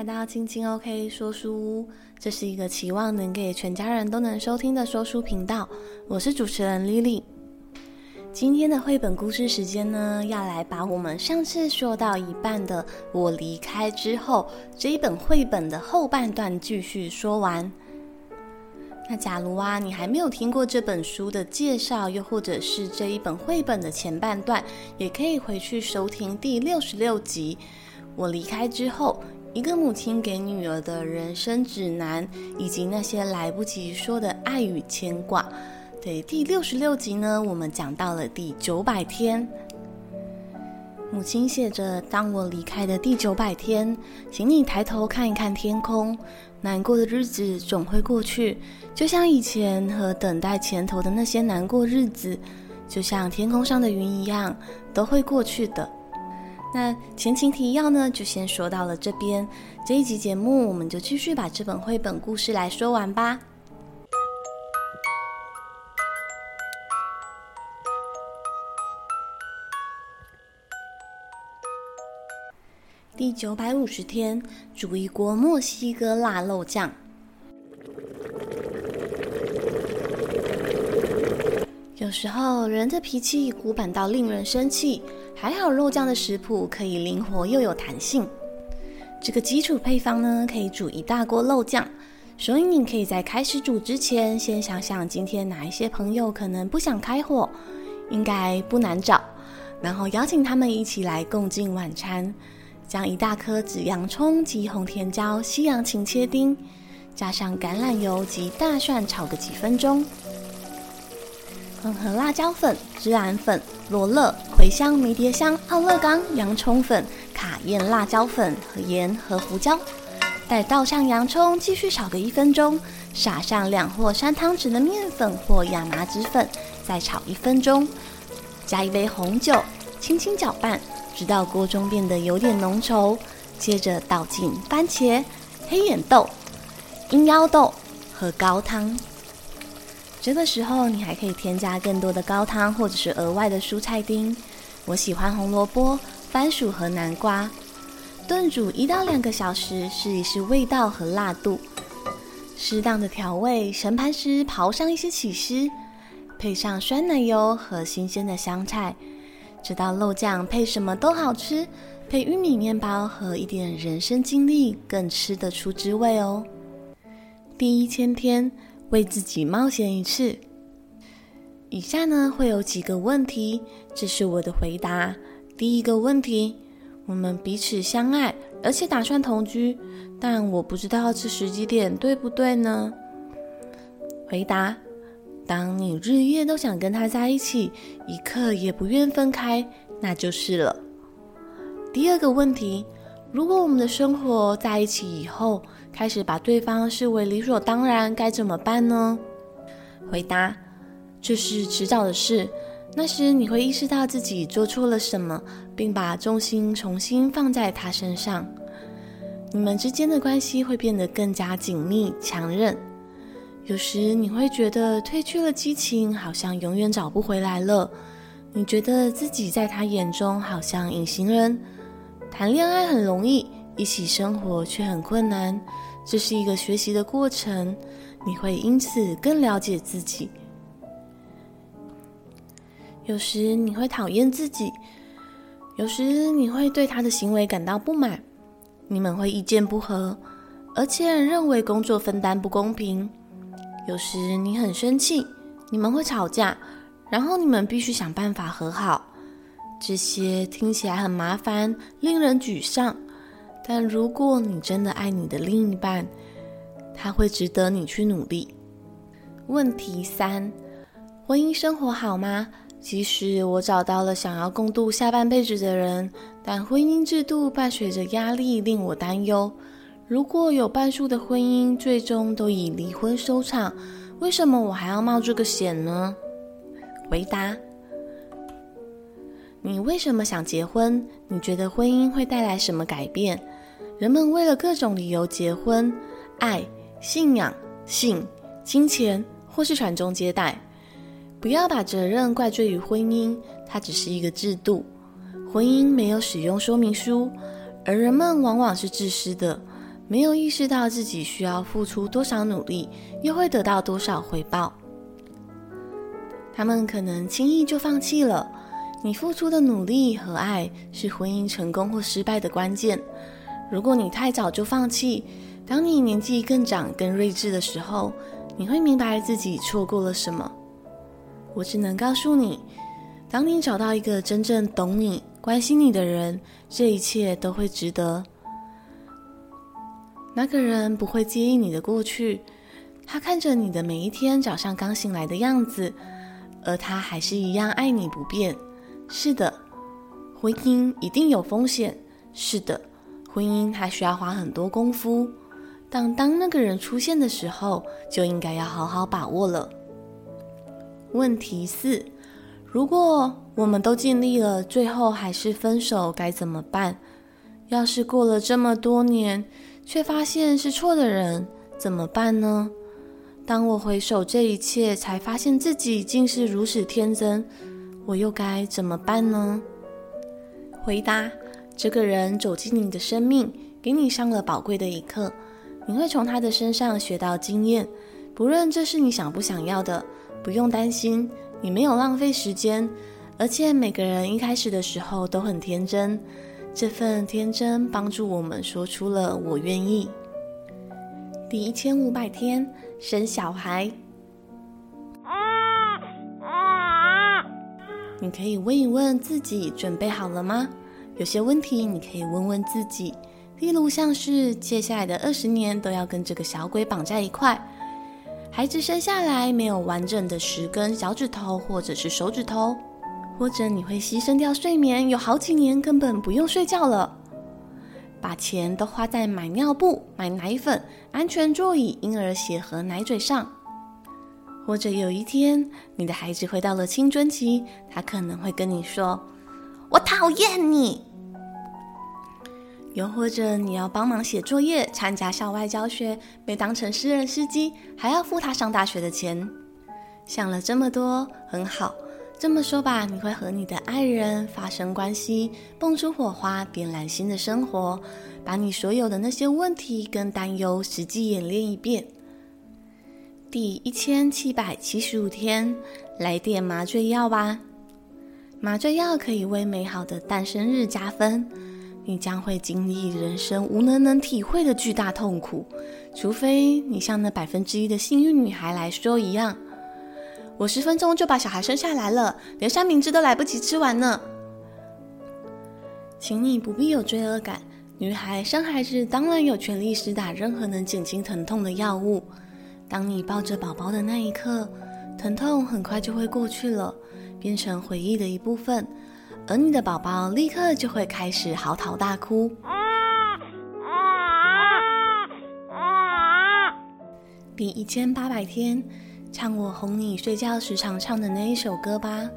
来到青青 OK 说书屋，这是一个期望能给全家人都能收听的说书频道。我是主持人 Lily。今天的绘本故事时间呢，要来把我们上次说到一半的《我离开之后》这一本绘本的后半段继续说完。那假如啊，你还没有听过这本书的介绍，又或者是这一本绘本的前半段，也可以回去收听第六十六集。我离开之后，一个母亲给女儿的人生指南，以及那些来不及说的爱与牵挂。对，第六十六集呢，我们讲到了第九百天。母亲写着：“当我离开的第九百天，请你抬头看一看天空，难过的日子总会过去，就像以前和等待前头的那些难过日子，就像天空上的云一样，都会过去的。”那前情提要呢，就先说到了这边。这一集节目，我们就继续把这本绘本故事来说完吧。第九百五十天，煮一锅墨西哥辣肉酱。有时候人的脾气古板到令人生气。还好肉酱的食谱可以灵活又有弹性。这个基础配方呢，可以煮一大锅肉酱，所以你可以在开始煮之前，先想想今天哪一些朋友可能不想开火，应该不难找，然后邀请他们一起来共进晚餐。将一大颗紫洋葱及红甜椒、西洋芹切丁，加上橄榄油及大蒜炒个几分钟。混合辣椒粉、孜然粉、罗勒、茴香、迷迭香、奥勒冈、洋葱粉、卡宴辣椒粉和盐和胡椒，待倒上洋葱，继续炒个一分钟，撒上两或三汤匙的面粉或亚麻籽粉，再炒一分钟，加一杯红酒，轻轻搅拌，直到锅中变得有点浓稠，接着倒进番茄、黑眼豆、鹰腰豆和高汤。这个时候，你还可以添加更多的高汤，或者是额外的蔬菜丁。我喜欢红萝卜、番薯和南瓜。炖煮一到两个小时，试一试味道和辣度。适当的调味，盛盘时刨上一些起司，配上酸奶油和新鲜的香菜。这道肉酱配什么都好吃，配玉米面包和一点人生经历，更吃得出滋味哦。第一千天。为自己冒险一次。以下呢，会有几个问题，这是我的回答。第一个问题：我们彼此相爱，而且打算同居，但我不知道这时机点对不对呢？回答：当你日夜都想跟他在一起，一刻也不愿分开，那就是了。第二个问题：如果我们的生活在一起以后，开始把对方视为理所当然，该怎么办呢？回答：这是迟早的事。那时你会意识到自己做错了什么，并把重心重新放在他身上。你们之间的关系会变得更加紧密、强韧。有时你会觉得褪去了激情，好像永远找不回来了。你觉得自己在他眼中好像隐形人。谈恋爱很容易。一起生活却很困难，这是一个学习的过程，你会因此更了解自己。有时你会讨厌自己，有时你会对他的行为感到不满，你们会意见不合，而且认为工作分担不公平。有时你很生气，你们会吵架，然后你们必须想办法和好。这些听起来很麻烦，令人沮丧。但如果你真的爱你的另一半，他会值得你去努力。问题三：婚姻生活好吗？即使我找到了想要共度下半辈子的人，但婚姻制度伴随着压力，令我担忧。如果有半数的婚姻最终都以离婚收场，为什么我还要冒这个险呢？回答：你为什么想结婚？你觉得婚姻会带来什么改变？人们为了各种理由结婚，爱、信仰、性、金钱，或是传宗接代。不要把责任怪罪于婚姻，它只是一个制度。婚姻没有使用说明书，而人们往往是自私的，没有意识到自己需要付出多少努力，又会得到多少回报。他们可能轻易就放弃了。你付出的努力和爱是婚姻成功或失败的关键。如果你太早就放弃，当你年纪更长、更睿智的时候，你会明白自己错过了什么。我只能告诉你，当你找到一个真正懂你、关心你的人，这一切都会值得。那个人不会介意你的过去，他看着你的每一天早上刚醒来的样子，而他还是一样爱你不变。是的，婚姻一定有风险。是的，婚姻还需要花很多功夫。但当那个人出现的时候，就应该要好好把握了。问题四：如果我们都尽力了，最后还是分手，该怎么办？要是过了这么多年，却发现是错的人，怎么办呢？当我回首这一切，才发现自己竟是如此天真。我又该怎么办呢？回答：这个人走进你的生命，给你上了宝贵的一课。你会从他的身上学到经验，不论这是你想不想要的，不用担心，你没有浪费时间。而且每个人一开始的时候都很天真，这份天真帮助我们说出了“我愿意”。第一千五百天生小孩。你可以问一问自己，准备好了吗？有些问题你可以问问自己，例如像是接下来的二十年都要跟这个小鬼绑在一块，孩子生下来没有完整的十根脚趾头或者是手指头，或者你会牺牲掉睡眠，有好几年根本不用睡觉了，把钱都花在买尿布、买奶粉、安全座椅、婴儿鞋和奶嘴上。或者有一天，你的孩子回到了青春期，他可能会跟你说：“我讨厌你。”又或者你要帮忙写作业、参加校外教学，被当成私人司机，还要付他上大学的钱。想了这么多，很好。这么说吧，你会和你的爱人发生关系，蹦出火花，点燃新的生活，把你所有的那些问题跟担忧实际演练一遍。第一千七百七十五天，来点麻醉药吧。麻醉药可以为美好的诞生日加分。你将会经历人生无能能体会的巨大痛苦，除非你像那百分之一的幸运女孩来说一样，我十分钟就把小孩生下来了，连三明治都来不及吃完呢。请你不必有罪恶感。女孩生孩子当然有权利施打任何能减轻疼痛的药物。当你抱着宝宝的那一刻，疼痛很快就会过去了，变成回忆的一部分，而你的宝宝立刻就会开始嚎啕大哭。第一千八百天，唱我哄你睡觉时常唱的那一首歌吧。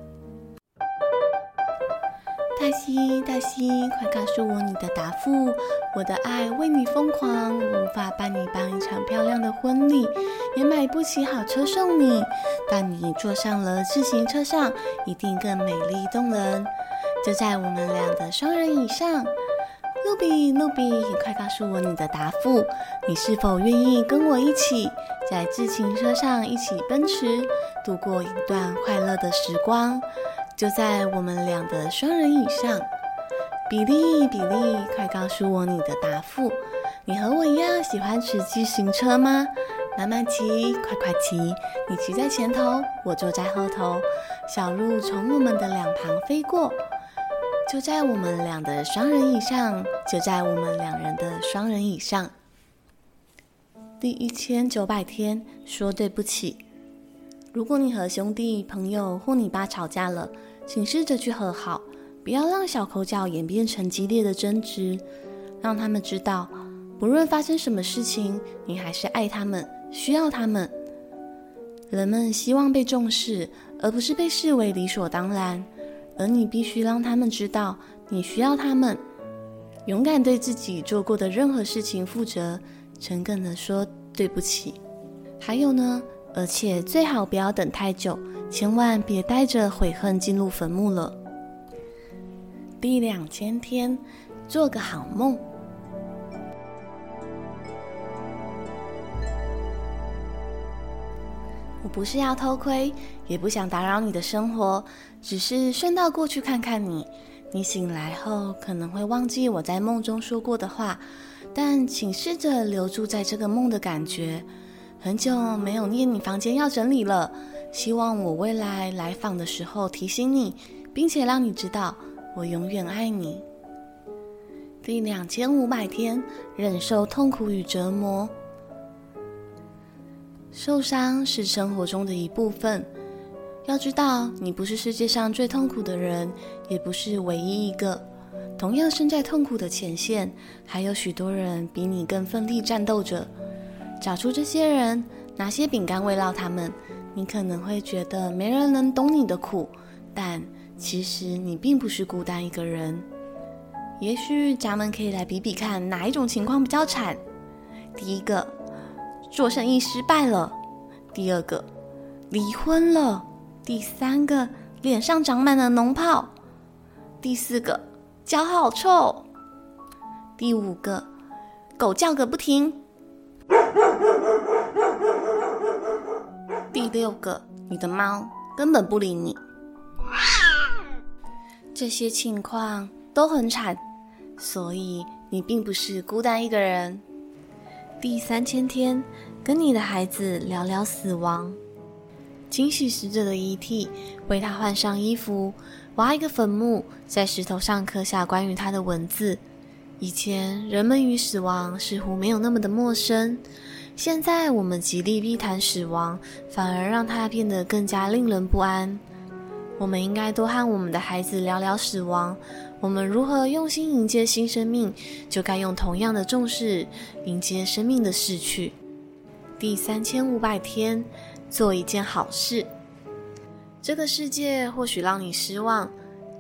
黛西，黛西，快告诉我你的答复！我的爱为你疯狂，无法帮你办一场漂亮的婚礼，也买不起好车送你。但你坐上了自行车上，一定更美丽动人。就在我们俩的双人椅上，露比，露比，快告诉我你的答复！你是否愿意跟我一起在自行车上一起奔驰，度过一段快乐的时光？就在我们俩的双人椅上，比利，比利，快告诉我你的答复！你和我一样喜欢骑自行车吗？慢慢骑，快快骑！你骑在前头，我坐在后头，小鹿从我们的两旁飞过。就在我们俩的双人椅上，就在我们两人的双人椅上。第一千九百天，说对不起。如果你和兄弟、朋友或你爸吵架了，请试着去和好，不要让小口角演变成激烈的争执。让他们知道，不论发生什么事情，你还是爱他们，需要他们。人们希望被重视，而不是被视为理所当然。而你必须让他们知道你需要他们。勇敢对自己做过的任何事情负责诚恳的说对不起。还有呢而且最好不要等太久千万别带着悔恨进入坟墓了。第两千天做个好梦。我不是要偷窥也不想打扰你的生活只是顺道过去看看你。你醒来后可能会忘记我在梦中说过的话，但请试着留住在这个梦的感觉。很久没有念你房间要整理了，希望我未来来访的时候提醒你，并且让你知道我永远爱你。第两千五百天，忍受痛苦与折磨。受伤是生活中的一部分。要知道，你不是世界上最痛苦的人，也不是唯一一个。同样身在痛苦的前线，还有许多人比你更奋力战斗着。找出这些人，拿些饼干慰劳他们。你可能会觉得没人能懂你的苦，但其实你并不是孤单一个人。也许咱们可以来比比看，哪一种情况比较惨。第一个。做生意失败了，第二个离婚了，第三个脸上长满了脓泡，第四个脚好臭，第五个狗叫个不停，第六个你的猫根本不理你。这些情况都很惨，所以你并不是孤单一个人。第三千天，跟你的孩子聊聊死亡，清洗死者的遗体，为他换上衣服，挖一个坟墓，在石头上刻下关于他的文字。以前人们与死亡似乎没有那么的陌生，现在我们极力避谈死亡，反而让它变得更加令人不安。我们应该多和我们的孩子聊聊死亡。我们如何用心迎接新生命，就该用同样的重视迎接生命的逝去。第三千五百天，做一件好事。这个世界或许让你失望，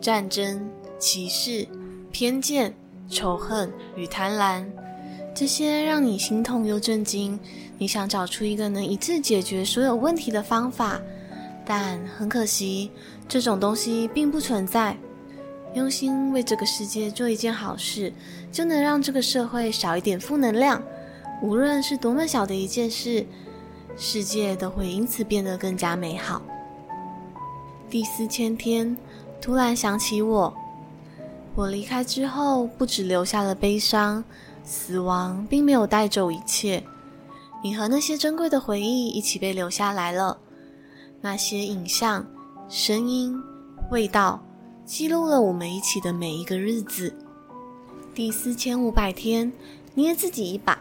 战争、歧视、偏见、仇恨与贪婪，这些让你心痛又震惊。你想找出一个能一次解决所有问题的方法，但很可惜，这种东西并不存在。用心为这个世界做一件好事，就能让这个社会少一点负能量。无论是多么小的一件事，世界都会因此变得更加美好。第四千天，突然想起我，我离开之后，不只留下了悲伤，死亡并没有带走一切。你和那些珍贵的回忆一起被留下来了，那些影像、声音、味道。记录了我们一起的每一个日子。第四千五百天，捏自己一把。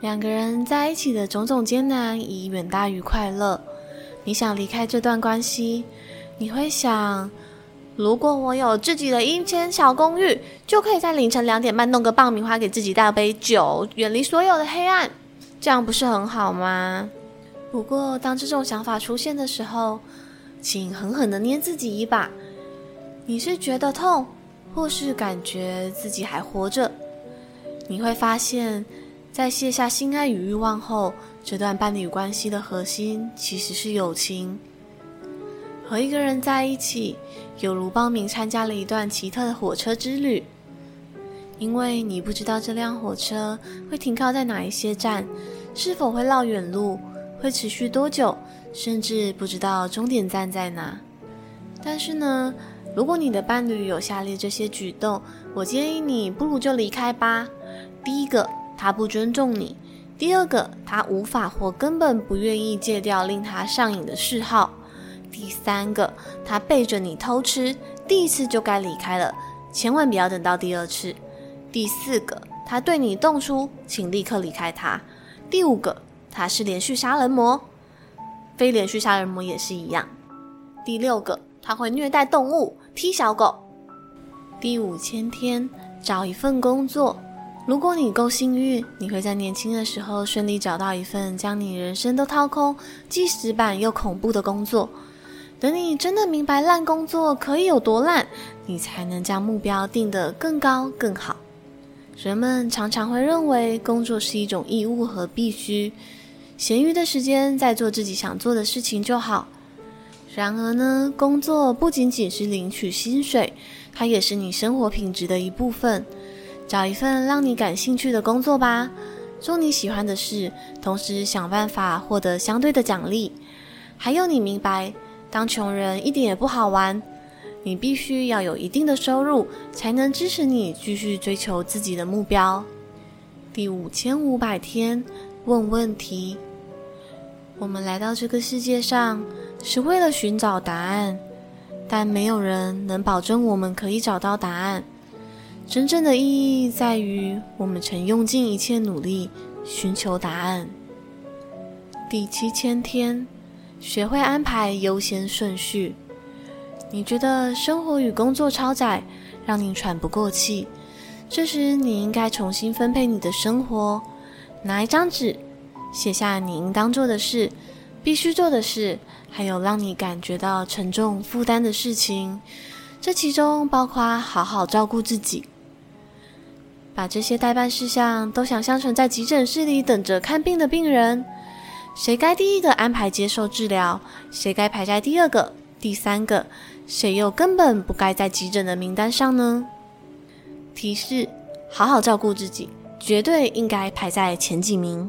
两个人在一起的种种艰难，已远大于快乐。你想离开这段关系，你会想：如果我有自己的一间小公寓，就可以在凌晨两点半弄个爆米花给自己倒杯酒，远离所有的黑暗，这样不是很好吗？不过，当这种想法出现的时候，请狠狠地捏自己一把。你是觉得痛，或是感觉自己还活着？你会发现，在卸下心爱与欲望后，这段伴侣关系的核心其实是友情。和一个人在一起，犹如报名参加了一段奇特的火车之旅，因为你不知道这辆火车会停靠在哪一些站，是否会绕远路，会持续多久，甚至不知道终点站在哪。但是呢，如果你的伴侣有下列这些举动，我建议你不如就离开吧。第一个，他不尊重你；第二个，他无法或根本不愿意戒掉令他上瘾的嗜好；第三个，他背着你偷吃，第一次就该离开了，千万不要等到第二次；第四个，他对你动粗，请立刻离开他；第五个，他是连续杀人魔，非连续杀人魔也是一样；第六个，他会虐待动物。踢小狗。第五千天，找一份工作。如果你够幸运，你会在年轻的时候顺利找到一份将你人生都掏空、既死板又恐怖的工作。等你真的明白烂工作可以有多烂，你才能将目标定得更高更好。人们常常会认为工作是一种义务和必须，闲余的时间再做自己想做的事情就好。然而呢，工作不仅仅是领取薪水，它也是你生活品质的一部分。找一份让你感兴趣的工作吧，做你喜欢的事，同时想办法获得相对的奖励。还有，你明白，当穷人一点也不好玩。你必须要有一定的收入，才能支持你继续追求自己的目标。第五千五百天，问问题。我们来到这个世界上是为了寻找答案，但没有人能保证我们可以找到答案。真正的意义在于，我们曾用尽一切努力寻求答案。第七千天，学会安排优先顺序。你觉得生活与工作超载，让你喘不过气，这时你应该重新分配你的生活。拿一张纸，写下你应当做的事、必须做的事，还有让你感觉到沉重负担的事情。这其中包括好好照顾自己。把这些待办事项都想象成在急诊室里等着看病的病人，谁该第一个安排接受治疗，谁该排在第二个、第三个。谁又根本不该在急诊的名单上呢？提示：好好照顾自己，绝对应该排在前几名。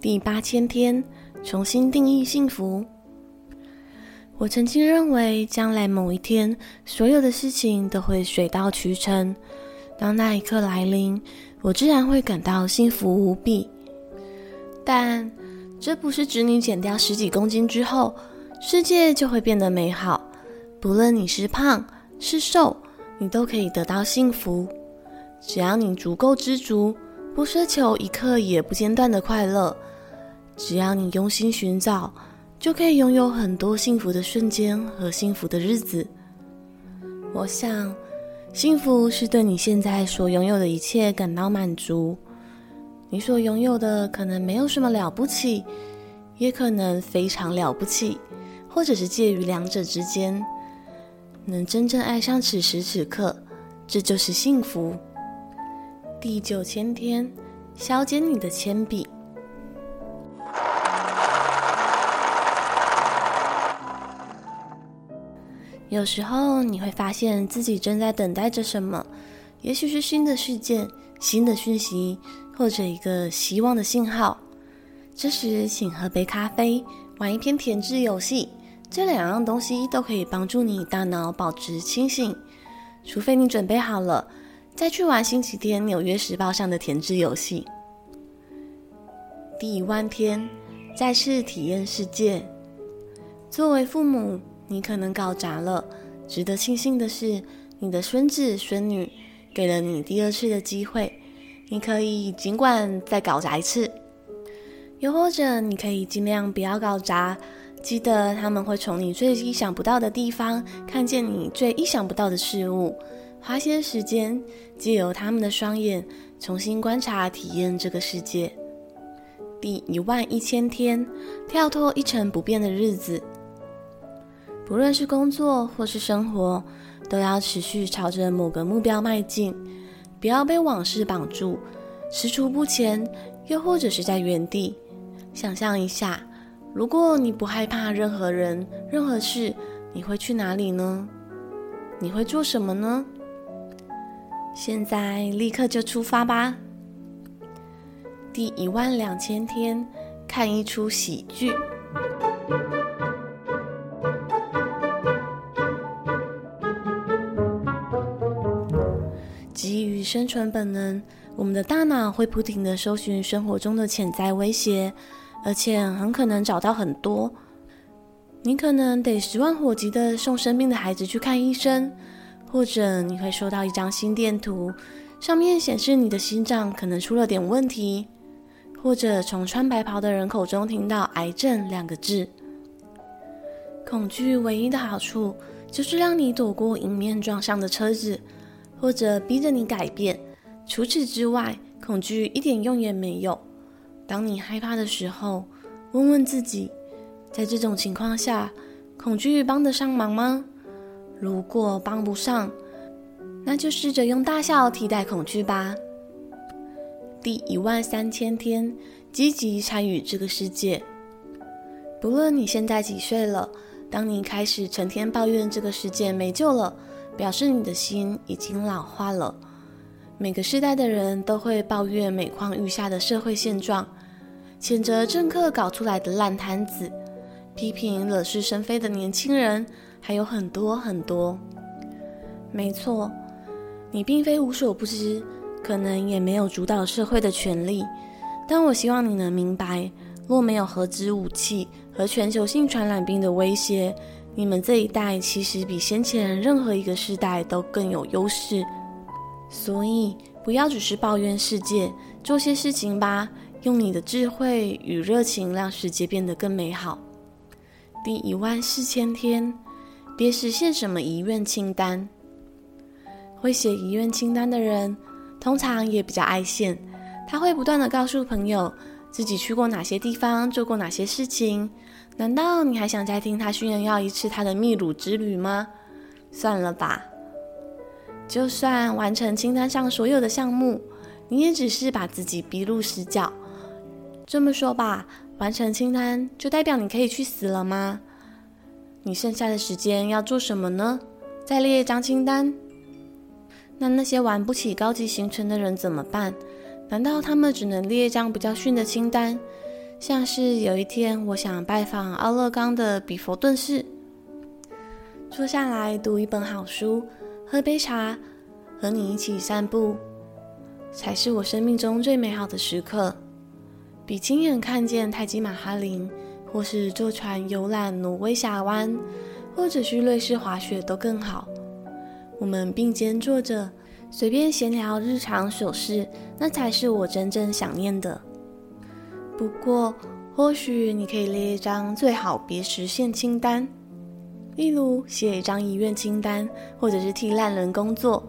第八千天，重新定义幸福。我曾经认为，将来某一天，所有的事情都会水到渠成。当那一刻来临，我自然会感到幸福无比。但这不是指你减掉十几公斤之后，世界就会变得美好。不论你是胖是瘦，你都可以得到幸福。只要你足够知足，不奢求一刻也不间断的快乐，只要你用心寻找，就可以拥有很多幸福的瞬间和幸福的日子。我想，幸福是对你现在所拥有的一切感到满足。你所拥有的可能没有什么了不起，也可能非常了不起，或者是介于两者之间。能真正爱上此时此刻，这就是幸福。第九千天，削尖你的铅笔。有时候你会发现自己正在等待着什么，也许是新的事件、新的讯息，或者一个希望的信号。这时，请喝杯咖啡，玩一篇填字游戏。这两样东西都可以帮助你大脑保持清醒，除非你准备好了，再去玩星期天《纽约时报》上的填字游戏。第一万天，再次体验世界。作为父母，你可能搞砸了。值得庆幸的是，你的孙子孙女给了你第二次的机会，你可以尽管再搞砸一次，又或者你可以尽量不要搞砸。记得他们会从你最意想不到的地方看见你最意想不到的事物，花些时间借由他们的双眼重新观察、体验这个世界。第一万一千天，跳脱一成不变的日子。不论是工作或是生活，都要持续朝着某个目标迈进，不要被往事绑住，踟蹰不前，又或者是在原地。想象一下。如果你不害怕任何人、任何事，你会去哪里呢？你会做什么呢？现在立刻就出发吧！第一万两千天，看一出喜剧。生存本能，我们的大脑会不停地搜寻生活中的潜在威胁。而且很可能找到很多，你可能得十万火急的送生病的孩子去看医生，或者你会收到一张心电图，上面显示你的心脏可能出了点问题，或者从穿白袍的人口中听到“癌症”两个字。恐惧唯一的好处就是让你躲过迎面撞上的车子，或者逼着你改变。除此之外，恐惧一点用也没有。当你害怕的时候，问问自己，在这种情况下，恐惧帮得上忙吗？如果帮不上，那就试着用大笑替代恐惧吧。第一万三千天，积极参与这个世界。不论你现在几岁了，当你开始成天抱怨这个世界没救了，表示你的心已经老化了。每个世代的人都会抱怨每况愈下的社会现状，谴责政客搞出来的烂摊子，批评惹是生非的年轻人，还有很多很多。没错，你并非无所不知，可能也没有主导社会的权利，但我希望你能明白，若没有核子武器和全球性传染病的威胁，你们这一代其实比先前任何一个世代都更有优势。所以，不要只是抱怨世界，做些事情吧，用你的智慧与热情让世界变得更美好。第一万四千天，别实现什么遗愿清单。会写遗愿清单的人，通常也比较爱现。他会不断的告诉朋友自己去过哪些地方，做过哪些事情。难道你还想再听他炫耀一次他的秘鲁之旅吗？算了吧。就算完成清单上所有的项目，你也只是把自己逼入死角。这么说吧，完成清单就代表你可以去死了吗？你剩下的时间要做什么呢？再列一张清单。那那些玩不起高级行程的人怎么办？难道他们只能列一张比较逊的清单？像是有一天我想拜访奥勒冈的比佛顿寺，坐下来读一本好书，喝杯茶，和你一起散步，才是我生命中最美好的时刻，比亲眼看见泰姬玛哈林，或是坐船游览挪威峡湾，或者去瑞士滑雪都更好。我们并肩坐着，随便闲聊日常琐事，那才是我真正想念的。不过，或许你可以列一张最好别实现清单，例如写一张遗愿清单，或者是替烂人工作，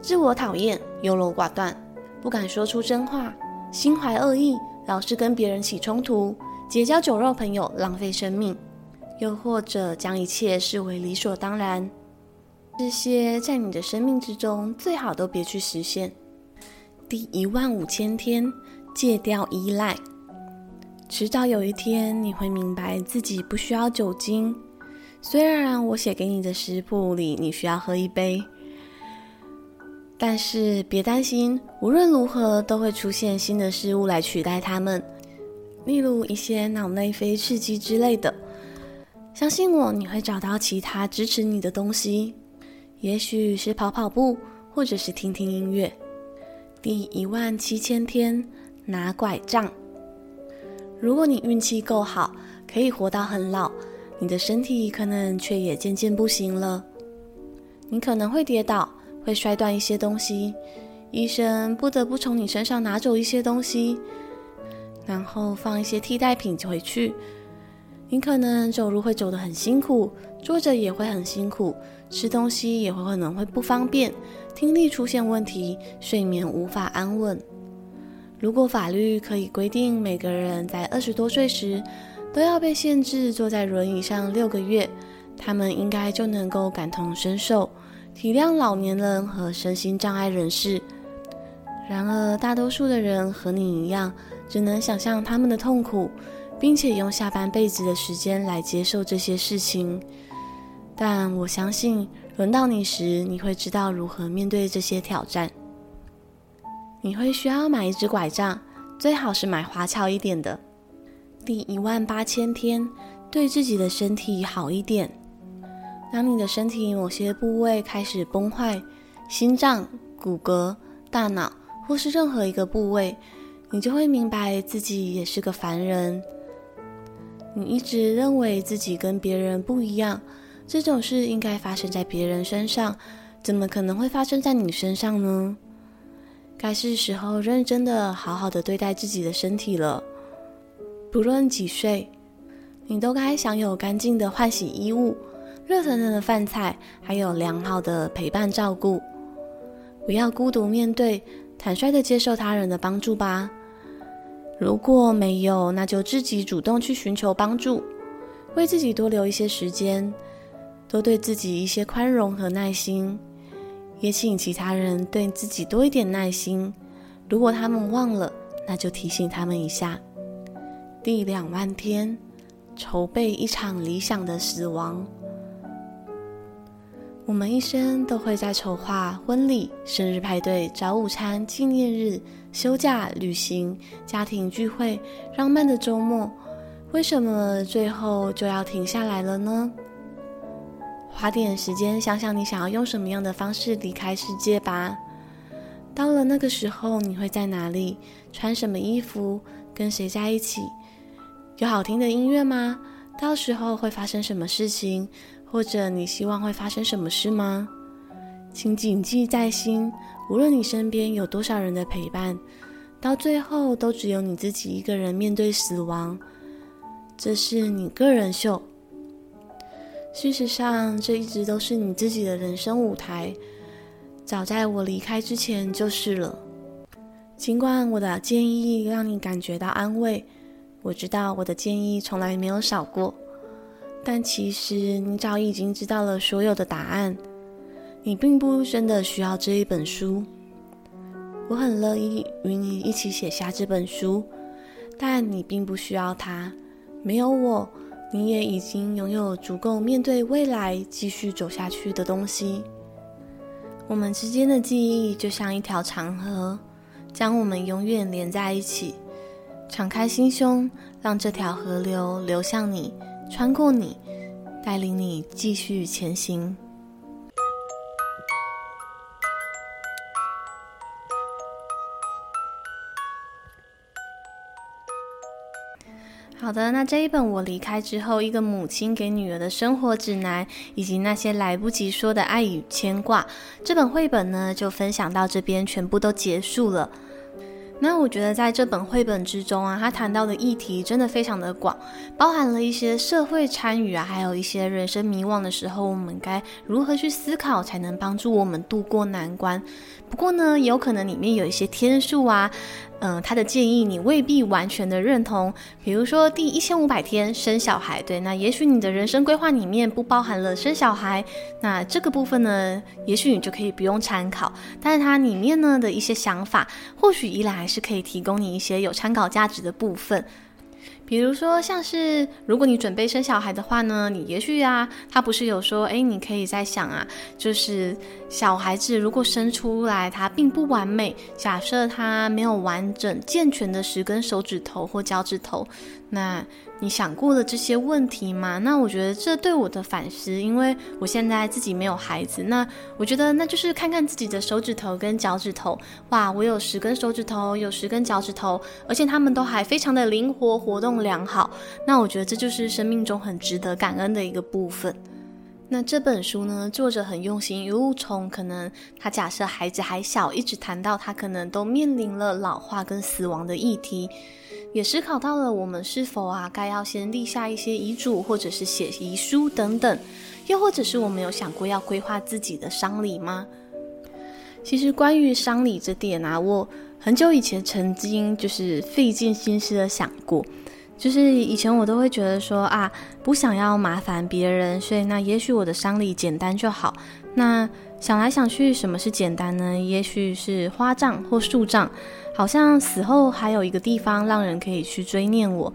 自我讨厌、优柔寡断、不敢说出真话、心怀恶意、老是跟别人起冲突、结交酒肉朋友、浪费生命，又或者将一切视为理所当然。这些在你的生命之中，最好都别去实现。第一万五千天，戒掉依赖。迟早有一天，你会明白自己不需要酒精。虽然我写给你的食谱里，你需要喝一杯，但是别担心，无论如何都会出现新的事物来取代它们，例如一些脑内啡刺激之类的。相信我，你会找到其他支持你的东西。也许是跑跑步，或者是听听音乐。第一万七千天，拿拐杖。如果你运气够好，可以活到很老，你的身体可能却也渐渐不行了。你可能会跌倒，会摔断一些东西，医生不得不从你身上拿走一些东西，然后放一些替代品回去。你可能走路会走得很辛苦，坐着也会很辛苦。吃东西也会可能会不方便，听力出现问题，睡眠无法安稳。如果法律可以规定每个人在二十多岁时都要被限制坐在轮椅上六个月，他们应该就能够感同身受，体谅老年人和身心障碍人士。然而，大多数的人和你一样，只能想象他们的痛苦，并且用下半辈子的时间来接受这些事情。但我相信，轮到你时，你会知道如何面对这些挑战。你会需要买一支拐杖，最好是买花俏一点的。第一万八千天，对自己的身体好一点。当你的身体某些部位开始崩坏，心脏、骨骼、大脑，或是任何一个部位，你就会明白自己也是个凡人。你一直认为自己跟别人不一样。这种事应该发生在别人身上，怎么可能会发生在你身上呢？该是时候认真的、好好的对待自己的身体了。不论几岁，你都该享有干净的换洗衣物、热腾腾的饭菜，还有良好的陪伴照顾。不要孤独面对，坦率的接受他人的帮助吧。如果没有，那就自己主动去寻求帮助，为自己多留一些时间。多对自己一些宽容和耐心，也请其他人对自己多一点耐心。如果他们忘了，那就提醒他们一下。第两万天，筹备一场理想的死亡。我们一生都会在筹划婚礼、生日派对、早午餐、纪念日、休假、旅行、家庭聚会、浪漫的周末，为什么最后就要停下来了呢？花点时间想想，你想要用什么样的方式离开世界吧。到了那个时候，你会在哪里？穿什么衣服？跟谁在一起？有好听的音乐吗？到时候会发生什么事情？或者你希望会发生什么事吗？请谨记在心。无论你身边有多少人的陪伴，到最后都只有你自己一个人面对死亡。这是你个人秀。事实上，这一直都是你自己的人生舞台。早在我离开之前就是了。尽管我的建议让你感觉到安慰，我知道我的建议从来没有少过。但其实你早已经知道了所有的答案，你并不真的需要这一本书。我很乐意与你一起写下这本书，但你并不需要它。没有我，你也已经拥有足够面对未来、继续走下去的东西。我们之间的记忆就像一条长河，将我们永远连在一起。敞开心胸，让这条河流流向你。穿过你，带领你继续前行。好的，那这一本我离开之后，一个母亲给女儿的生活指南，以及那些来不及说的爱与牵挂，这本绘本呢，就分享到这边，全部都结束了。那我觉得在这本绘本之中啊，他谈到的议题真的非常的广，包含了一些社会参与啊，还有一些人生迷惘的时候，我们该如何去思考，才能帮助我们度过难关。不过呢，有可能里面有一些天数啊。嗯、他的建议你未必完全的认同。比如说第一千五百天生小孩，对，那也许你的人生规划里面不包含了生小孩，那这个部分呢，也许你就可以不用参考。但是它里面呢的一些想法，或许依然还是可以提供你一些有参考价值的部分。比如说，像是如果你准备生小孩的话呢，你也许啊，他不是有说，诶，你可以在想啊，就是小孩子如果生出来他并不完美，假设他没有完整健全的十根手指头或脚趾头，那。你想过了这些问题吗？那我觉得这对我的反思，因为我现在自己没有孩子，那我觉得那就是看看自己的手指头跟脚趾头，哇，我有十根手指头，有十根脚趾头，而且他们都还非常的灵活，活动良好。那我觉得这就是生命中很值得感恩的一个部分。那这本书呢，作者很用心，一路从可能他假设孩子还小，一直谈到他可能都面临了老化跟死亡的议题。也思考到了我们是否啊，该要先立下一些遗嘱，或者是写遗书等等，又或者是我们有想过要规划自己的丧礼吗？其实关于丧礼这点啊，我很久以前曾经就是费尽心思的想过，就是以前我都会觉得说啊，不想要麻烦别人，所以那也许我的丧礼简单就好。那想来想去，什么是简单呢？也许是花葬或树葬。好像死后还有一个地方让人可以去追念我，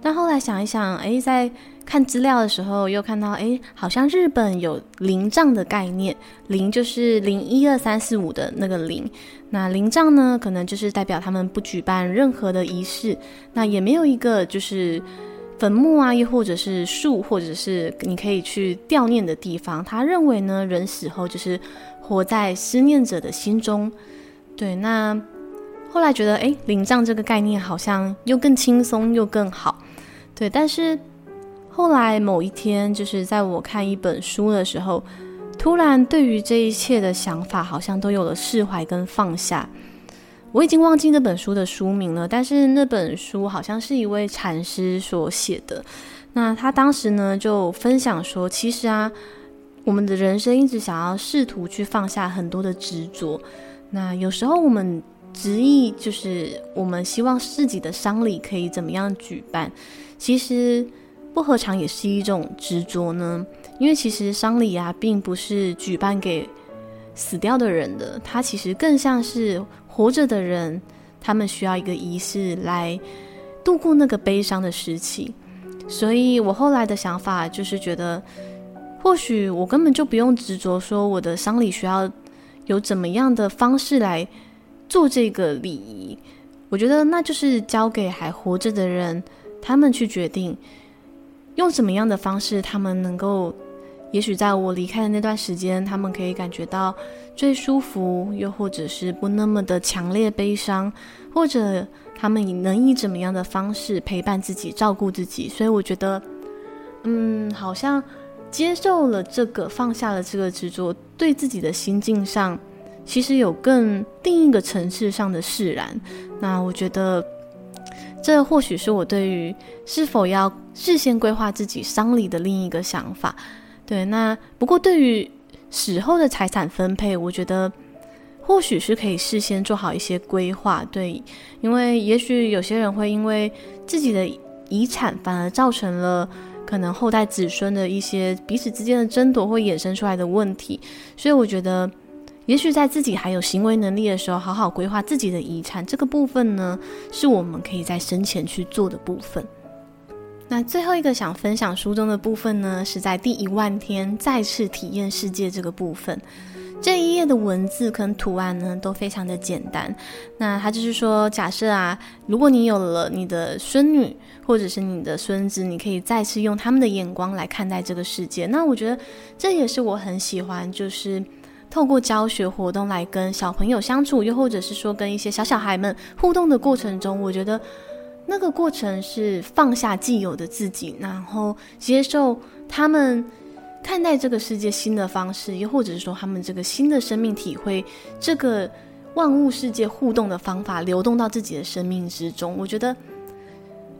但后来想一想，诶，在看资料的时候又看到，诶，好像日本有灵葬的概念，灵就是零一二三四五的那个灵，那灵葬呢，可能就是代表他们不举办任何的仪式，那也没有一个就是坟墓啊，又或者是树，或者是你可以去悼念的地方。他认为呢，人死后就是活在思念者的心中，对，那。后来觉得，诶，灵葬这个概念好像又更轻松又更好，对。但是后来某一天，就是在我看一本书的时候，突然对于这一切的想法好像都有了释怀跟放下。我已经忘记那本书的书名了，但是那本书好像是一位禅师所写的。那他当时呢就分享说，其实啊，我们的人生一直想要试图去放下很多的执着，那有时候我们。执意就是我们希望自己的丧礼可以怎么样举办，其实不何尝也是一种执着呢？因为其实丧礼啊，并不是举办给死掉的人的，它其实更像是活着的人，他们需要一个仪式来度过那个悲伤的时期。所以我后来的想法就是觉得，或许我根本就不用执着说我的丧礼需要有怎么样的方式来做这个礼仪。我觉得那就是交给还活着的人，他们去决定用什么样的方式，他们能够，也许在我离开的那段时间，他们可以感觉到最舒服，又或者是不那么的强烈悲伤，或者他们以能以怎么样的方式陪伴自己、照顾自己。所以我觉得，嗯，好像接受了这个，放下了这个执着，对自己的心境上。其实有更另一个层次上的释然，那我觉得这或许是我对于是否要事先规划自己丧礼的另一个想法。对，那不过对于死后的财产分配，我觉得或许是可以事先做好一些规划。对，因为也许有些人会因为自己的遗产反而造成了可能后代子孙的一些彼此之间的争夺或衍生出来的问题，所以我觉得。也许在自己还有行为能力的时候，好好规划自己的遗产，这个部分呢，是我们可以在生前去做的部分。那最后一个想分享书中的部分呢，是在第一万天再次体验世界这个部分。这一页的文字跟图案呢，都非常的简单。那它就是说，假设啊，如果你有了你的孙女或者是你的孙子，你可以再次用他们的眼光来看待这个世界。那我觉得这也是我很喜欢，就是。透过教学活动来跟小朋友相处，又或者是说跟一些小小孩们互动的过程中，我觉得那个过程是放下既有的自己，然后接受他们看待这个世界新的方式，又或者是说他们这个新的生命体会这个万物世界互动的方法，流动到自己的生命之中。我觉得。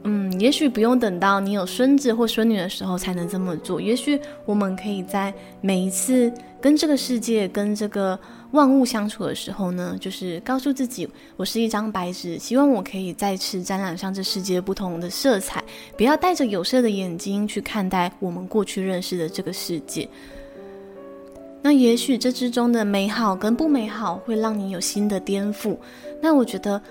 嗯，也许不用等到你有孙子或孙女的时候才能这么做。也许我们可以在每一次跟这个世界、跟这个万物相处的时候呢，就是告诉自己，我是一张白纸，希望我可以再次沾染上这世界不同的色彩，不要带着有色的眼睛去看待我们过去认识的这个世界。那也许这之中的美好跟不美好会让你有新的颠覆。那我觉得。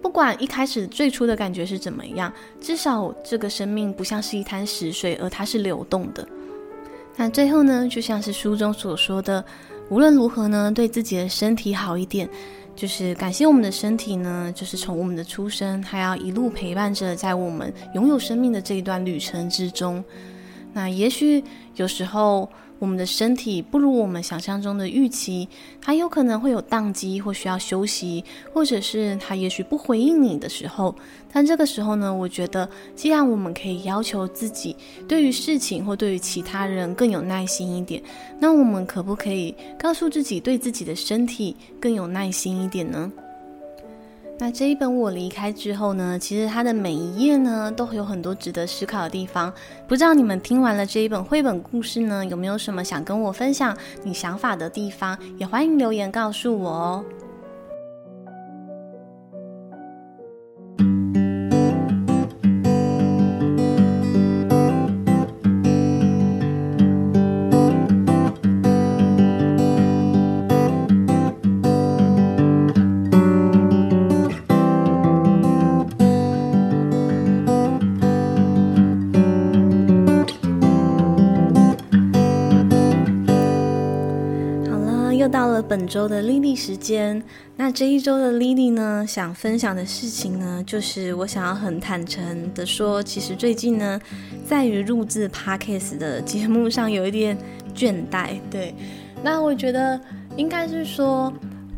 不管一开始最初的感觉是怎么样，至少这个生命不像是一滩死水，而它是流动的。那最后呢，就像是书中所说的，无论如何呢，对自己的身体好一点，就是感谢我们的身体呢，就是从我们的出生，还要一路陪伴着在我们拥有生命的这一段旅程之中。那也许有时候。我们的身体不如我们想象中的预期，它有可能会有宕机或需要休息，或者是它也许不回应你的时候。但这个时候呢，我觉得既然我们可以要求自己对于事情或对于其他人更有耐心一点，那我们可不可以告诉自己对自己的身体更有耐心一点呢？那这一本我离开之后呢，其实它的每一页呢，都会有很多值得思考的地方。不知道你们听完了这一本绘本故事呢，有没有什么想跟我分享你想法的地方？也欢迎留言告诉我哦。本周的莉莉时间，那这一周的莉莉呢，想分享的事情呢，就是我想要很坦诚的说，其实最近呢，在于录制 Podcast 的节目上有一点倦怠。对，那我觉得应该是说，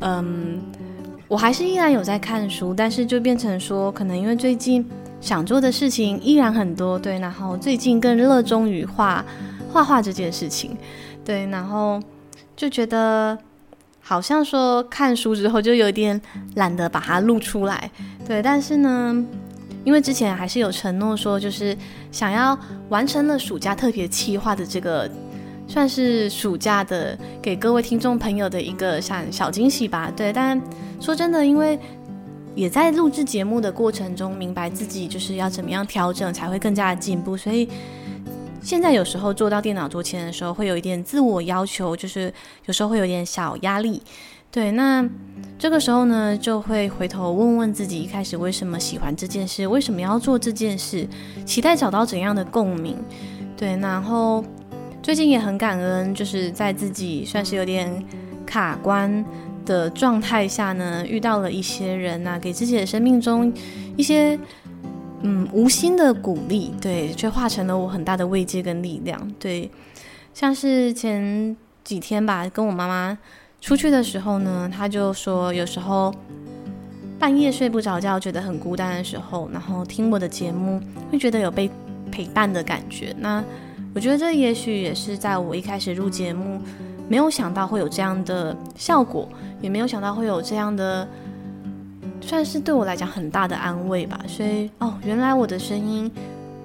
嗯，我还是依然有在看书，但是就变成说，可能因为最近想做的事情依然很多，对，然后最近更热衷于画画画这件事情，对，然后就觉得。好像说看书之后就有点懒得把它录出来，对。但是呢，因为之前还是有承诺说，就是想要完成了暑假特别企划的这个，算是暑假的给各位听众朋友的一个小小惊喜吧，对。但说真的，因为也在录制节目的过程中，明白自己就是要怎么样调整才会更加的进步，所以。现在有时候坐到电脑桌前的时候，会有一点自我要求，就是有时候会有点小压力。对，那这个时候呢，就会回头问问自己，一开始为什么喜欢这件事，为什么要做这件事，期待找到怎样的共鸣。对，然后最近也很感恩，就是在自己算是有点卡关的状态下呢，遇到了一些人呐、啊，给自己的生命中一些嗯无心的鼓励，对，却化成了我很大的慰藉跟力量。对，像是前几天吧，跟我妈妈出去的时候呢，她就说有时候半夜睡不着觉，觉得很孤单的时候，然后听我的节目，会觉得有被陪伴的感觉。那我觉得这也许也是在我一开始录节目，没有想到会有这样的效果。也没有想到会有这样的，算是对我来讲很大的安慰吧。所以哦，原来我的声音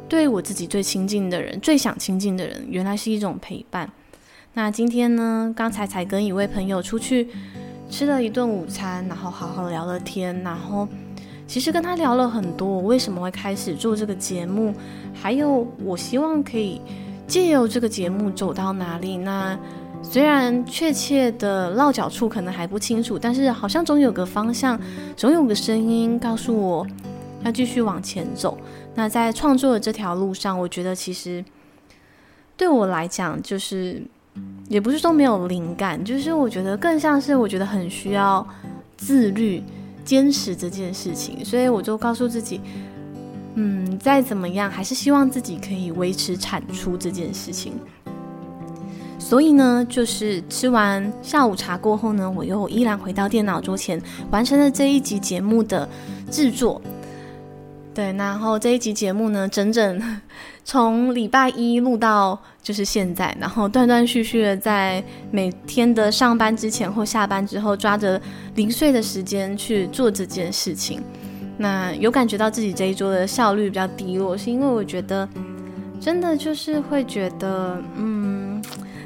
对我自己最亲近的人、最想亲近的人，原来是一种陪伴。那今天呢，刚才才跟一位朋友出去吃了一顿午餐，然后好好聊了天，然后其实跟他聊了很多，我为什么会开始做这个节目，还有我希望可以借由这个节目走到哪里。那虽然确切的落脚处可能还不清楚，但是好像总有个方向，总有个声音告诉我要继续往前走。那在创作的这条路上，我觉得其实对我来讲，就是也不是说没有灵感，就是我觉得更像是我觉得很需要自律、坚持这件事情。所以我就告诉自己，嗯，再怎么样，还是希望自己可以维持产出这件事情。所以呢，就是吃完下午茶过后呢，我又依然回到电脑桌前，完成了这一集节目的制作。对，然后这一集节目呢，整整从礼拜一录到就是现在，然后断断续续的在每天的上班之前或下班之后，抓着零碎的时间去做这件事情。那有感觉到自己这一周的效率比较低落，是因为我觉得真的就是会觉得，嗯。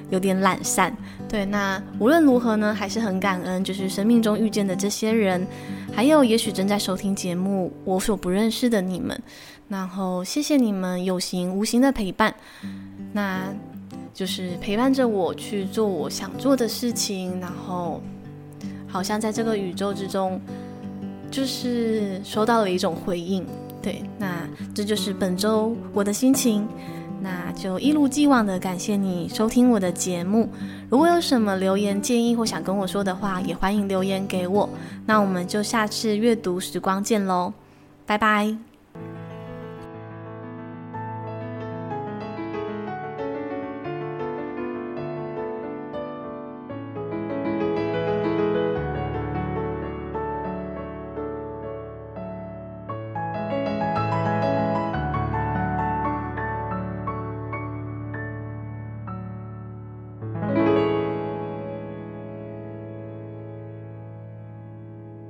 有点懒散，对。那无论如何呢，还是很感恩，就是生命中遇见的这些人，还有也许正在收听节目我所不认识的你们，然后谢谢你们有形无形的陪伴，那就是陪伴着我去做我想做的事情，然后好像在这个宇宙之中，就是收到了一种回应，对。那这就是本周我的心情。那就一如既往的感谢你收听我的节目。如果有什么留言建议或想跟我说的话，也欢迎留言给我。那我们就下次阅读时光见喽，拜拜。